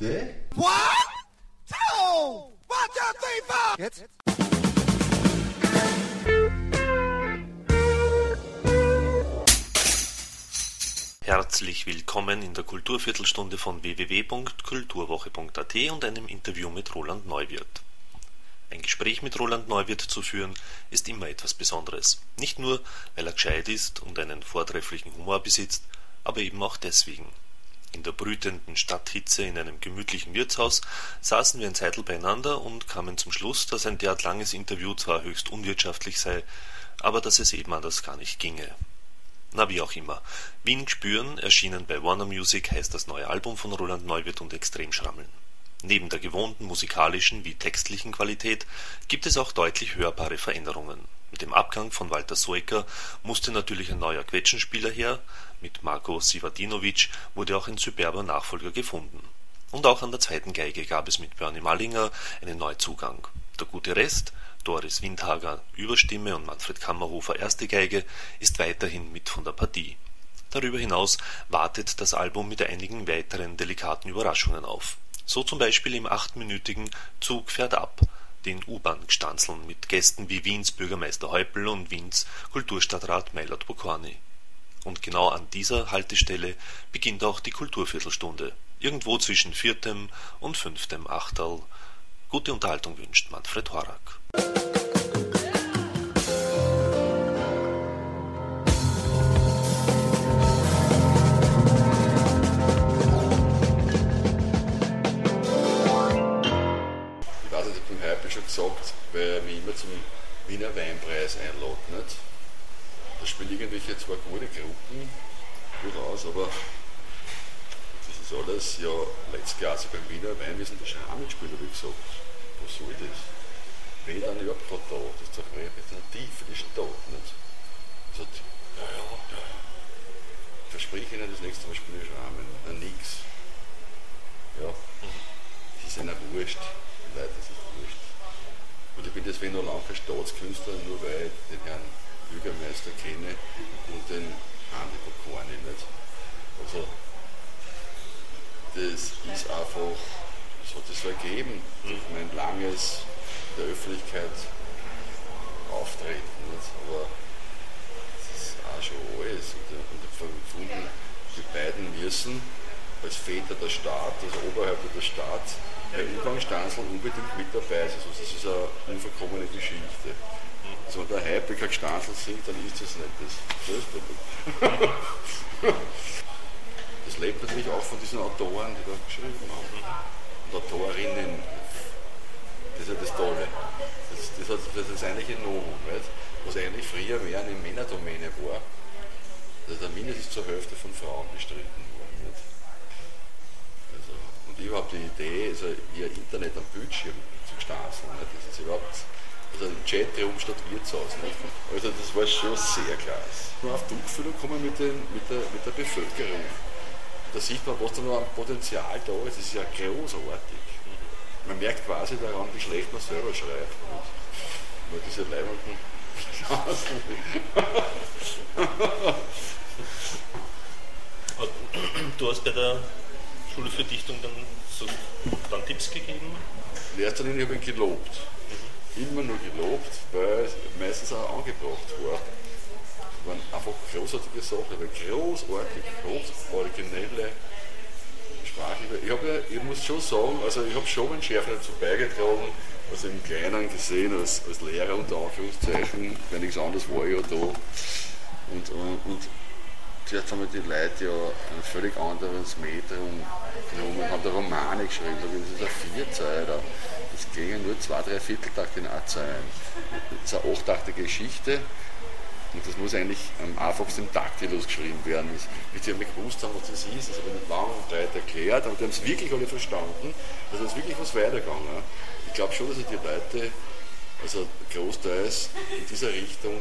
De? One, two, one, two, three, four. Jetzt? Herzlich willkommen in der Kulturviertelstunde von www.kulturwoche.at und einem Interview mit Roland Neuwirth. Ein Gespräch mit Roland Neuwirth zu führen, ist immer etwas Besonderes. Nicht nur, weil er gescheit ist und einen vortrefflichen Humor besitzt, aber eben auch deswegen. In der brütenden Stadthitze in einem gemütlichen Wirtshaus saßen wir ein Zeitl beieinander und kamen zum Schluss, dass ein derart langes Interview zwar höchst unwirtschaftlich sei, aber dass es eben anders gar nicht ginge. Na wie auch immer. Wien spüren, erschienen bei Warner Music, heißt das neue Album von Roland Neuwirth und extrem schrammeln. Neben der gewohnten musikalischen wie textlichen Qualität gibt es auch deutlich hörbare Veränderungen. Mit dem Abgang von Walter Soecker musste natürlich ein neuer Quetschenspieler her, mit Marko Sivadinovic wurde auch ein superber Nachfolger gefunden. Und auch an der zweiten Geige gab es mit Bernie Mallinger einen Neuzugang. Der gute Rest Doris Windhager Überstimme und Manfred Kammerhofer erste Geige ist weiterhin mit von der Partie. Darüber hinaus wartet das Album mit einigen weiteren delikaten Überraschungen auf. So zum Beispiel im achtminütigen Zug fährt ab, den U-Bahn-Gstanzeln mit Gästen wie Wiens Bürgermeister Häupl und Wiens Kulturstadtrat Meilert Bokorny. Und genau an dieser Haltestelle beginnt auch die Kulturviertelstunde, irgendwo zwischen viertem und fünftem Achterl. Gute Unterhaltung wünscht Manfred Horak. Gesagt, weil er mich immer zum Wiener Weinpreis einlädt. Nicht? Da spielen irgendwelche zwei gute Gruppen durchaus, aber das ist alles ja letztklassig beim Wiener Wein. Wir sind gespielt, habe ich gesagt. Was soll das? Wer dann überhaupt gerade da? Das ist doch repräsentativ für die Stadt. Nicht? Sagt, ja, ja, ja, ja. Verspreche Ihnen das nächste Mal spiele ich Rahmen. Na, nix. Ja, es ist ihnen wurscht. Die Leute ist es wurscht. Noch lange kein Staatskünstler, nur weil ich den Herrn Bürgermeister kenne und den Andi Bokorni nicht. Also, das ist einfach, das hat es so ergeben durch mein langes der Öffentlichkeit auftreten. Nicht? Aber das ist auch schon alles. Und, äh, und ich gefunden, die beiden müssen als Väter der Staat, als Oberhäupter der Staat, bei Umgangsstanzeln unbedingt mit dabei sein. Also das ist eine unverkommene Geschichte. Also wenn der Hype kein Stanzel singt, dann ist das nicht das. Das, ist der- das lebt natürlich auch von diesen Autoren, die da geschrieben haben. Und Autorinnen. Das ist ja das Tolle. Das, das, hat, das ist eigentlich ein Novum, nicht? was eigentlich früher mehr eine Männerdomäne war. Also der mindestens zur Hälfte von Frauen bestritten worden. Nicht? Also, und überhaupt die Idee, also ihr Internet am Bildschirm zu stanzeln, nicht? das ist überhaupt also ein Chatroom statt Wirtshaus. Nicht? Also das war schon sehr klasse. Nur auf Tuchfühlung kommen mit, den, mit, der, mit der Bevölkerung. Da sieht man, was da noch an Potenzial da ist. Das ist ja großartig. Man merkt quasi daran, wie schlecht man selber schreibt. Nicht? Nur diese leibenden Du hast bei der Schule für Dichtung dann, so, dann Tipps gegeben? In erster Linie habe ich ihn gelobt. Immer nur gelobt, weil es meistens auch angebracht war. Waren einfach großartige Sachen, weil großartig, groß originelle Sprache. Ich, hab ja, ich muss schon sagen, also ich habe schon meinen Chef dazu beigetragen, also im Kleinen gesehen, als, als Lehrer unter Anführungszeichen, weil nichts anderes war ich ja da. Und, und, und zuerst haben die Leute ja ein völlig anderes Medium genommen, haben da Romane geschrieben, ich, das ist ein Vierzeiler. Das gingen nur zwei, drei Vierteltakte in A-Zeilen. Das ist eine achtaktige Geschichte und das muss eigentlich am einfachsten im Taktilus geschrieben werden. Bis die nicht gewusst haben, was das ist, das habe ich nicht lang und breit erklärt, aber die haben es wirklich alle verstanden. Also es ist wirklich was weitergegangen. Ich glaube schon, dass ich die Leute, also großteils in dieser Richtung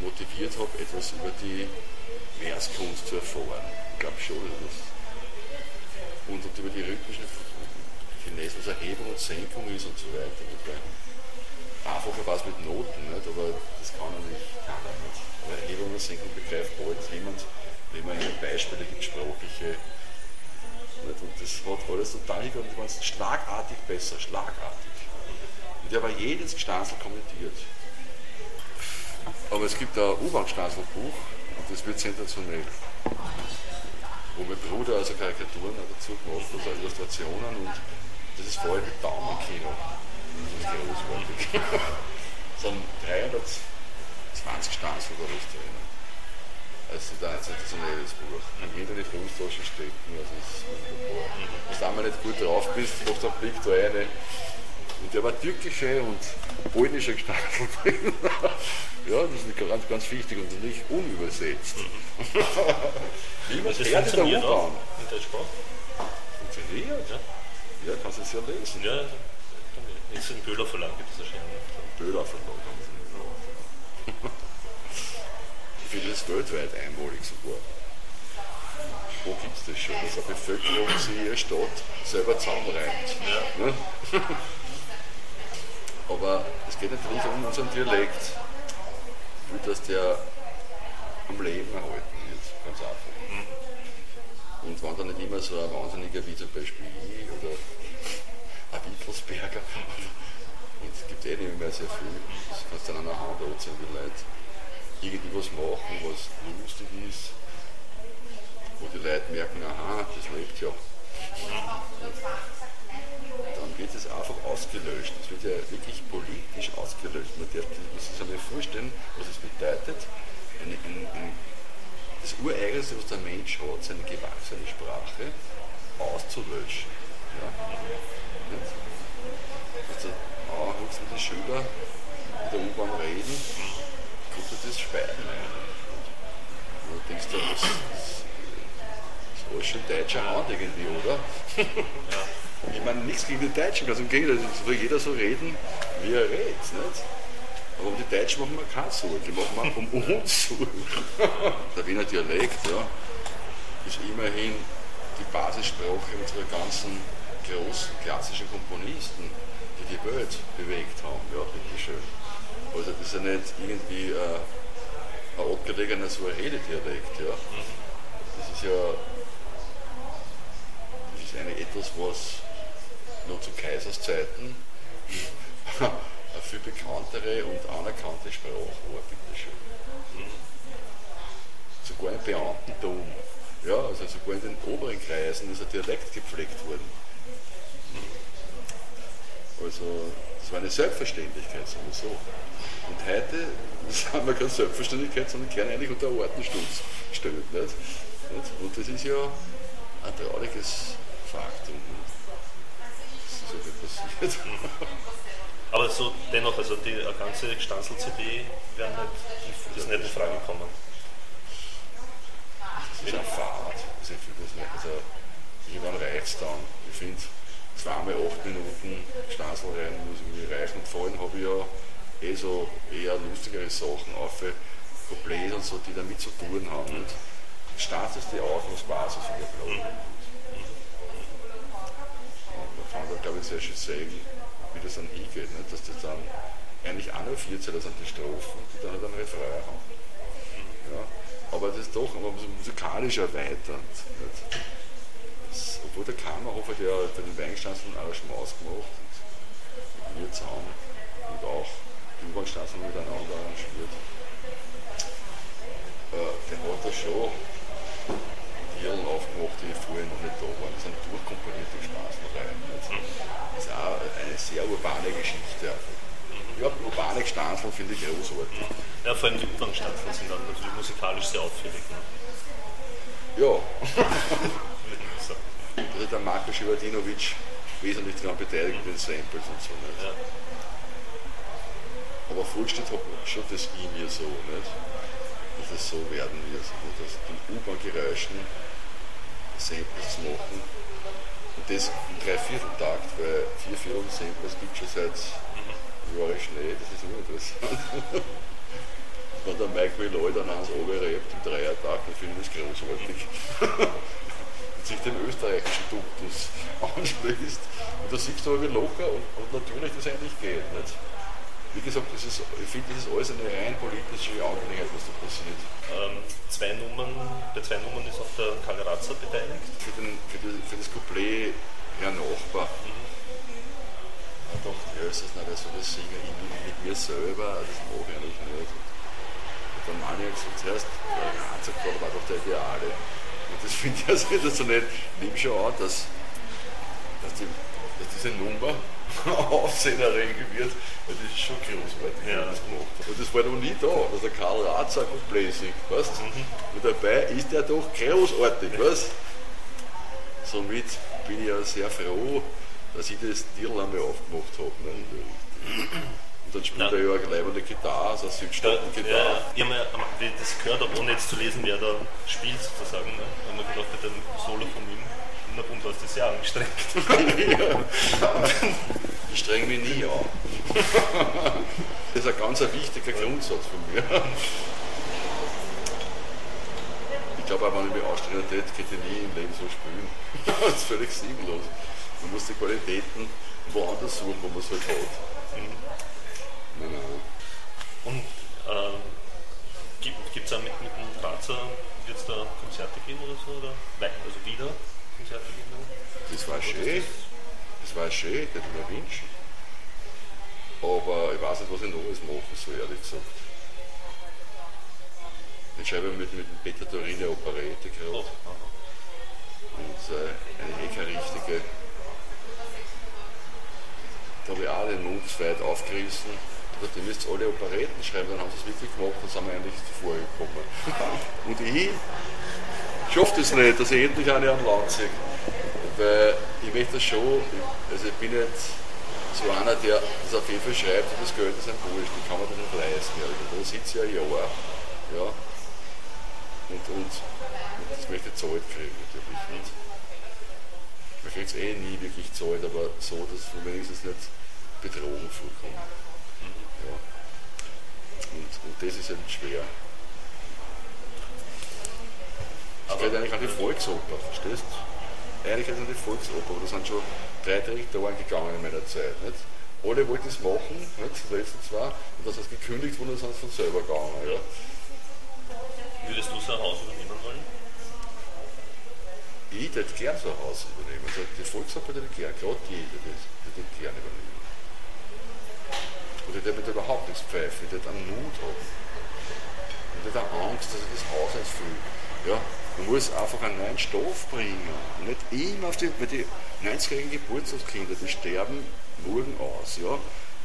motiviert habe, etwas über die Verskunst zu erfahren. Ich glaube schon, dass und über die rhythmischen Finesse, was Erhebung und Senkung ist und so weiter. Einfacher war es mit Noten, nicht? aber das kann er nicht. Kann er nicht. Aber Erhebung und Senkung begreift bald jemand, wenn man ihnen Beispiele gibt, sprachliche. Nicht? Und das hat alles schlagartig und die waren schlagartig besser, schlagartig. Und der war jedes Gstanzl kommentiert. Aber es gibt ein U-Bahn-Gstanzl-Buch und das wird sensationell. Wo mein Bruder also Karikaturen dazu gemacht hat, also Illustrationen und das ist vor allem mit Daumenkino. Das ist großartig. Es sind 320 Stanzen oder was drin. Also da ist ein sensationelles Buch. Kann jeder in die Fußtasche stecken, also das ist wunderbar. Wenn du einmal nicht gut drauf bist, machst du einen Blick da rein. Und der war türkische und polnische gestanden drin. ja, das ist ganz, ganz wichtig und nicht unübersetzt. Wie man Das Pferde der U-Bahn. in der Sprache. Funktioniert? Ja. Ja, kannst du es ja lesen. Ja, ist im Böhler Verlag gibt es erschienen. Böhler Verlag haben sie nicht drauf. Ich finde das weltweit einmalig sogar. Wo gibt es das schon, dass eine Bevölkerung sich ihre Stadt selber zusammenreimt? Ne? Aber es geht natürlich um unseren Dialekt. Ich will, dass der am Leben erhalten wird, ganz einfach. Und wenn dann nicht immer so ein Wahnsinniger wie zum Beispiel ich oder ein Wittelsberger, und es gibt eh nicht mehr sehr viel, das kannst du dann an der Hand anziehen, wie Leute irgendwie was machen, was lustig ist, wo die Leute merken, aha, das lebt ja. Dann wird es einfach ausgelöscht. Es wird ja wirklich politisch ausgelöscht. Man darf muss sich einmal vorstellen, was es bedeutet, eine, ein, ein, das Ureigenste, was der Mensch hat, seine gewachsene Sprache, auszulöschen. Ja. Also, ah, willst du mit den Schülern in der U-Bahn reden, kommt dir das Schweigen ein. Und du denkst du, das, ist alles schon deutscher Hand irgendwie, oder? Ich meine, nichts gegen die Deutschen, ganz im Gegenteil, es soll jeder so reden, wie er redet. Nicht? Aber um die Deutschen machen wir keine Sorge, die machen wir um uns Sorge. Der Wiener Dialekt ja, ist immerhin die Basissprache unserer ganzen großen klassischen Komponisten, die die Welt bewegt haben. Ja, bitteschön. Also das ist ja nicht irgendwie äh, ein abgelegener Suaheli-Dialekt. Ja. Das ist ja das ist eine, etwas, was noch zu Kaisers Zeiten eine viel bekanntere und anerkannte Sprache war, bitteschön. Sogar im Beamtentum, ja, also sogar in den oberen Kreisen ist ein Dialekt gepflegt worden. Also, das war eine Selbstverständlichkeit sowieso. Und heute haben wir keine Selbstverständlichkeit, sondern kehren eigentlich unter Ordensschutz gestellt. Nicht? Nicht? Und das ist ja ein trauriges Faktum. Ist so viel passiert. Aber so dennoch, also die eine ganze Stanzel-CD wäre nicht, ist nicht in Frage gekommen. Das ist eine Fahrt. Also, ich finde das nicht, also, irgendwann reicht es dann. Ich finde, zweimal acht Minuten Stanzel rein muss mir reichen. Und vor allem habe ich ja eh so eher lustigere Sachen auf, Couplets und so, die damit zu tun haben. Und startest die auf als Basis für die Block. Und da schön sehen, wie das dann hingeht. Nicht? Dass das dann eigentlich auch nur vier Zähler sind die Strophen, die dann halt einen Refrain haben. Ja. Aber das ist doch aber musikalisch erweiternd. Nicht? Das, obwohl der Kammerhofer, der hat den Weinstanzen und Arrangements gemacht und wir zusammen und auch die U-Bahn-Stanzen miteinander arrangiert, äh, der hat da schon Tieren aufgemacht, die vorher noch nicht da waren. Das sind durchkomponierte Straßenreihen. Das ist auch eine sehr urbane Geschichte. Ja, urbane Stanzeln finde ich großartig. Ja, vor allem die U-Bahn-Stanzel sind dann natürlich musikalisch sehr auffällig. Ne? Ja, ist der Marko Schivadinovic wesentlich daran beteiligt mit den Samples und so. Nicht? Ja. Aber Vollstedt hat schon das in mir so, nicht? dass es so werden wird, nicht? dass die U-Bahn-Geräuschen Samples machen und das im Dreivierteltakt, weil vier Viertel Samples gibt es schon seit Jahre Schnee, das ist uninteressant. Wenn der Mike Milloy dann ans Oberrebt im Dreiertakt, dann finde ich das großartig. und sich dem österreichischen Duktus anschließt. Und da siehst du aber, wie locker und, und natürlich das eigentlich geht. Nicht? Wie gesagt, das ist, ich finde, das ist alles eine rein politische Angelegenheit, was da passiert. Ähm, zwei Nummern, bei zwei Nummern ist auch der Kalle Ratzer beteiligt. Für, den, für, die, für das Couplet Herr Nachbar. Ich dachte, ja, ist das nicht so das Singen ich mit, mit mir selber, das mache ich eigentlich nicht. Und dann meine ich gesagt, zuerst, der Razakort war doch der Ideale. Und das finde ich also nicht so nett. Nimm schon an, dass, dass, die, dass diese Nummer aufsehenerregend wird, weil das ist schon großartig, Ja. wie das gemacht. Und das war noch nie da, dass der Karl Razak und Bläsig, weißt Und dabei ist er doch großartig, weißt Somit bin ich ja sehr froh, dass ich das Deal einmal aufgemacht habe. Ne? Und dann spielt Ja. er ja eine leibende Gitarre, also eine Südstaaten-Gitarre. ja, habe mir das gehört, aber ohne jetzt zu lesen, wer da spielt sozusagen. Ne? Ich habe mir gedacht, bei dem Solo von ihm, na und was das sehr angestrengt. Ich streng mich nie an. Das ist ein ganz wichtiger Grundsatz von mir. Ich glaube auch, wenn ich mich anstrengen tät, könnte ich nie im Leben so spielen. Das ist völlig sinnlos. Man muss die Qualitäten woanders suchen, wo man es halt hat. Nein, nein. Und ähm, gibt es auch mit, mit dem Grazer, wird es da Konzerte geben oder so? Oder? Nein, also wieder? Das war schön. Das war schön, das hätte ich mir wünschen. Aber ich weiß nicht, was ich noch alles machen soll, ehrlich gesagt. Ich schreibe mit, mit dem Peter Torine Operette gerade. Und äh, eine eh keine richtige. Da habe ich auch den Mund weit aufgerissen. Und ihr müsst alle Operetten schreiben, dann haben sie es wirklich gemacht, dann sind wir eigentlich zuvor gekommen. Und ich schaffe das nicht, dass ich endlich eine am Land sehe. Weil ich möchte das schon, also ich bin nicht so einer, der das auf jeden Fall schreibt und das Geld ist ein Wurscht, ich kann mir das nicht leisten. Ja. Da sitze ich ein Jahr. Ja. Und, und, und das möchte ich zahlt kriegen natürlich nicht. Man kriegt es eh nie wirklich zahlt, aber so, dass es wenigstens nicht Betrogen vorkommt. Ja. Und, und das ist eben schwer. Es geht eigentlich an die Volksoper, verstehst du? Eigentlich geht es an die Volksoper, aber da sind schon drei Direktoren gegangen in meiner Zeit. Nicht? Alle wollten es machen, nicht? die letzten zwei, und das heißt gekündigt wurde, sind sie von selber gegangen. Ja. Würdest du so ein Haus übernehmen wollen? Ich hätte gern so ein Haus übernehmen. Also die Volksoper hätte ich gern, gerade die hätte ich gern übernehmen. Und ich hätte überhaupt nichts pfeifen, ich hätte einen Mut haben. Und ich hätte Angst, dass ich das Haus ausfülle. Ja, man muss einfach einen neuen Stoff bringen. Nicht immer auf die, weil die 90-jährigen Geburtstagskinder, die sterben morgen aus. Ja?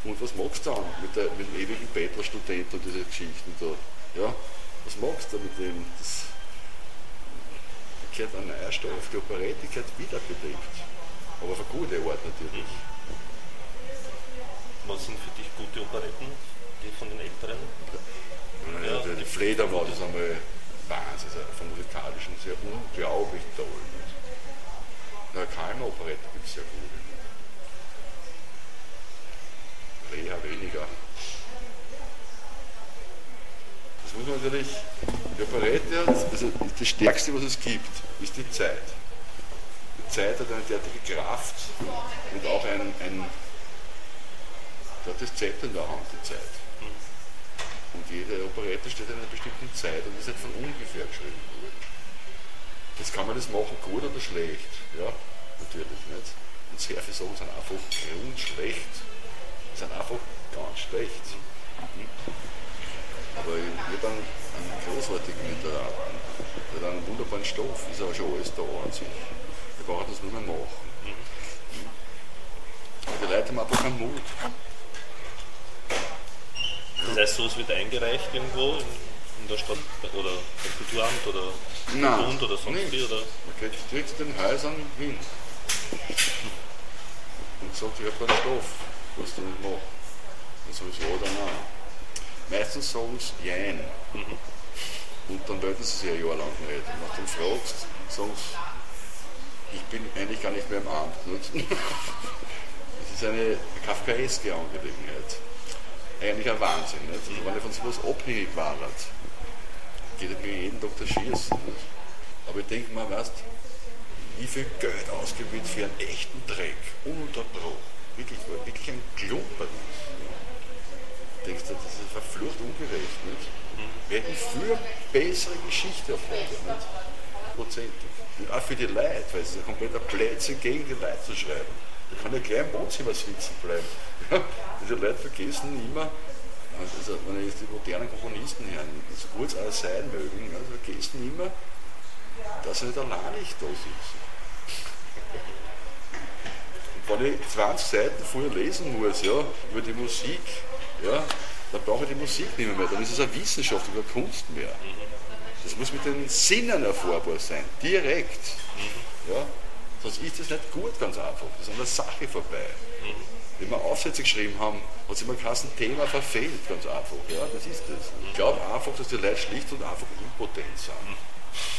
Und was machst du dann mit, der, mit dem ewigen Bettlerstudent und diese Geschichten da? Ja? Was machst du mit dem? Das, gehört ein neuer Stoff, die Operette gehört wiederbelebt. Aber auf eine gute Art natürlich. Was sind für dich gute Operetten, die von den Älteren? Ja, die, die Fledermaus ist einmal Wahnsinn, vom musikalischen sehr unglaublich toll. Nicht? Na, keine Operette gibt es sehr gute. Reha weniger. Das muss man natürlich, die Operette, also das Stärkste, was es gibt, ist die Zeit. Die Zeit hat eine derartige Kraft und auch ein, ein das Zepter in der Hand, die Zeit. Und jede Operette steht in einer bestimmten Zeit und ist nicht von ungefähr geschrieben worden. Jetzt kann man das machen, gut oder schlecht. Ja, natürlich nicht. Und sehr viele Sachen sind einfach grundschlecht. Sind einfach ganz schlecht. Mhm. Aber ich habe einen, einen großartigen Literaten, der hat einen wunderbaren Stoff, ist aber schon alles da an sich. Wir brauchen das nur mehr machen. Mhm. Aber die Leute haben einfach keinen Mut. Das heißt, sowas wird eingereicht irgendwo in, in der Stadt oder beim Kulturamt oder Nein, Bund oder sonst wie? Oder? Man geht direkt zu den Häusern hin und sagt, ich habe keinen Stoff, was du nicht sage ich, ja oder nein. Meistens sagen sie Jein. Und dann melden sie sich ein Jahr lang nicht. Und wenn du fragst, sagen sie, ich bin eigentlich gar nicht mehr im Amt. Das ist eine kafkaeske Angelegenheit. Eigentlich ein Wahnsinn. Nicht? Also wenn ich von sowas abhängig war, geht es mir jeden Tag der Schießen. Nicht? Aber ich denke mal, weißt wie viel Geld wird für einen echten Dreck, ununterbrochen. Wirklich, wirklich ein Klumpen. Denkst du, das ist verflucht ungerecht. Nicht? Wir hätten viel bessere Geschichte erfolgt. Nicht? hundertprozentig. Und auch für die Leute, weil es ist ein kompletter Blödsinn gegen die Leute zu schreiben. Da kann ja gleich im Wohnzimmer sitzen bleiben. Diese Leute vergessen immer, also wenn ich jetzt die modernen Komponisten hören, so gut es auch sein mögen, also vergessen immer, dass er nicht alleinig da sitzt. Und wenn ich 20 Seiten vorher lesen muss, ja, über die Musik, ja, dann brauche ich die Musik nicht mehr, dann ist es eine Wissenschaft oder eine Kunst mehr. Das muss mit den Sinnen erfahrbar sein, direkt. Ja? Sonst ist das nicht gut, ganz einfach. Das ist an der Sache vorbei. Wenn wir Aufsätze geschrieben haben, hat es immer kein Thema verfehlt, ganz einfach. Ja, das ist das. Ich glaube einfach, dass die Leute schlicht und einfach impotent sind.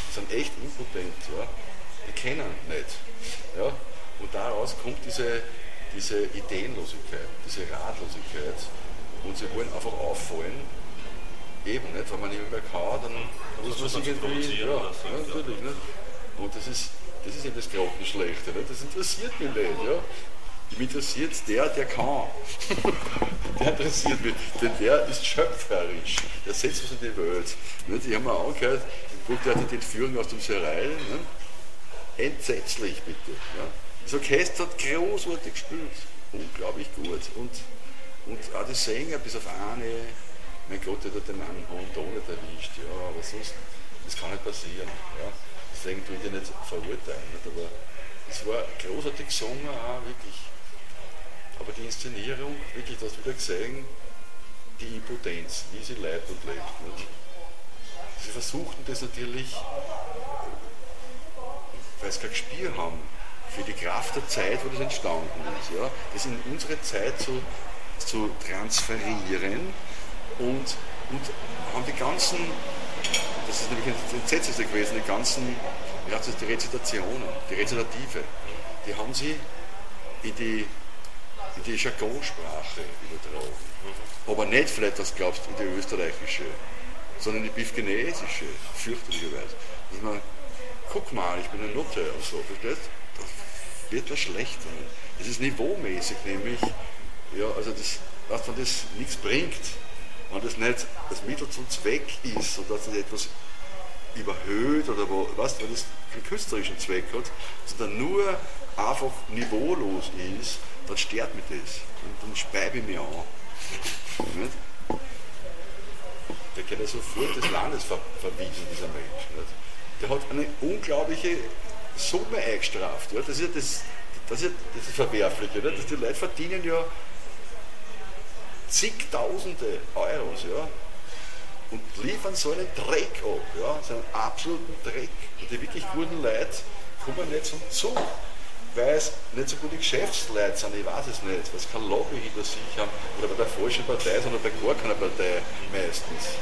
Die sind echt impotent. Ja. Die kennen nicht. Ja. Und daraus kommt diese, diese Ideenlosigkeit, diese Ratlosigkeit. Und sie wollen einfach auffallen. Eben, nicht? wenn man nicht mehr kann, dann muss man sich irgendwie. Ja, ja, natürlich. Nicht? Und das ist, das ist eben das Grottenschlechte. Nicht? Das interessiert mich nicht. Ja? Mich interessiert der, der kann. der interessiert mich, denn der ist schöpferisch. Der setzt was in die Welt. Nicht? Ich habe mir angehört, guck, der hat die Entführung aus dem Sereil. Entsetzlich, bitte. Ja? Das Orchester hat großartig gespielt. Unglaublich gut. Und, und auch die Sänger, bis auf eine, mein Gott, der hat den Mann hohen nicht erwischt. Ja, aber sonst, das kann nicht passieren. Ja? Deswegen tue ich den nicht verurteilen. Nicht? Aber es war großartig gesungen, auch wirklich aber die Inszenierung, wirklich, das wieder gesehen, die Impotenz, wie sie lebt und lebt. Nicht? Sie versuchten das natürlich, weil sie kein Gespür haben, für die Kraft der Zeit, wo das entstanden ist, ja, das in unsere Zeit zu, zu transferieren und, und haben die ganzen, das ist nämlich ein Entsetzlichste gewesen, die ganzen die Rezitationen, die Rezitative, die haben sie in die in die Jargonsprache übertragen. Aber nicht vielleicht, was glaubst in die österreichische, sondern in die bifgenesische, fürchterlicherweise. Dass man, guck mal, ich bin ein Nutte und so, versteht? Das wird was schlechter. Das ist niveaumäßig, nämlich, ja, also das, dass man das nichts bringt, wenn das nicht das Mittel zum Zweck ist, so dass das etwas überhöht oder wo, was, wenn das keinen künstlerischen Zweck hat, sondern nur einfach niveaulos ist, dann stört mich das. Und dann speibe ich mich an. Nicht? Der geht ja sofort des Landes ver verwiesen, dieser Mensch. Nicht? Der hat eine unglaubliche Summe eingestraft. Ja? Das, ist ja das, das, ist das Verwerfliche. Nicht? Dass die Leute verdienen ja zigtausende Euros ja? und liefern so einen Dreck ab, ja? so einen absoluten Dreck. Und die wirklich guten Leute kommen nicht zum Zug weil es nicht so gute Geschäftsleute sind, ich weiß es nicht, weil es kein Lobby hinter sich haben oder bei der falschen Partei, sondern bei gar keiner Partei meistens.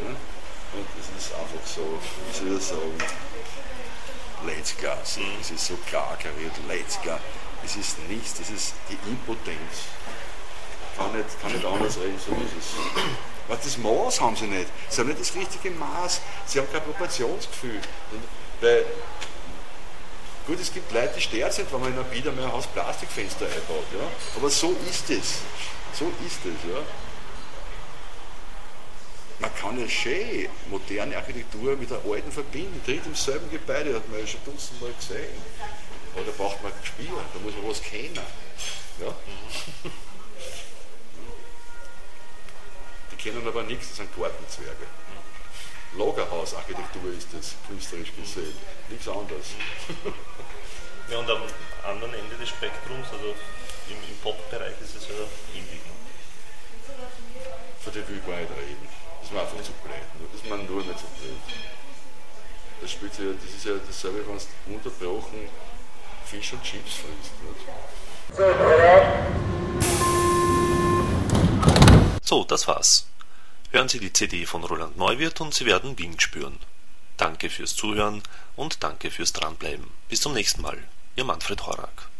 Ja? Und es ist einfach so, wie soll ich sagen, Letzgar, es ist so klar kariert, Letzgar, es ist nichts, das ist die Impotenz. Kann nicht, kann nicht anders reden, so ist es. Was das Maß haben sie nicht. Sie haben nicht das richtige Maß, sie haben kein Proportionsgefühl. Weil Gut, es gibt Leute, die sterben wenn man in einer Bieder mehr ein Haus Plastikfenster einbaut. Ja? Aber so ist es. So ist es. Ja? Man kann ja schön moderne Architektur mit der alten verbinden. Tritt im selben Gebäude, hat man ja schon dutzendmal gesehen. Aber da braucht man Gespiel, da muss man was kennen. Ja? Die kennen aber nichts, das sind Gartenzwerge. Lagerhausarchitektur ist das, künstlerisch gesehen. Nichts anderes. Ja, und am anderen Ende des Spektrums, also im, im Pop-Bereich, ist es ja ähnlich. Ne? Von der will ich gar nicht reden. Das ist mir einfach zu blöd. Das ist mir nur nicht so blöd. Das, spielt ja, das ist ja dasselbe, wenn du unterbrochen Fisch und Chips frisst. So, das war's. Hören Sie die CD von Roland Neuwirth und Sie werden Wind spüren. Danke fürs Zuhören und danke fürs Dranbleiben. Bis zum nächsten Mal. Ihr Manfred Horak.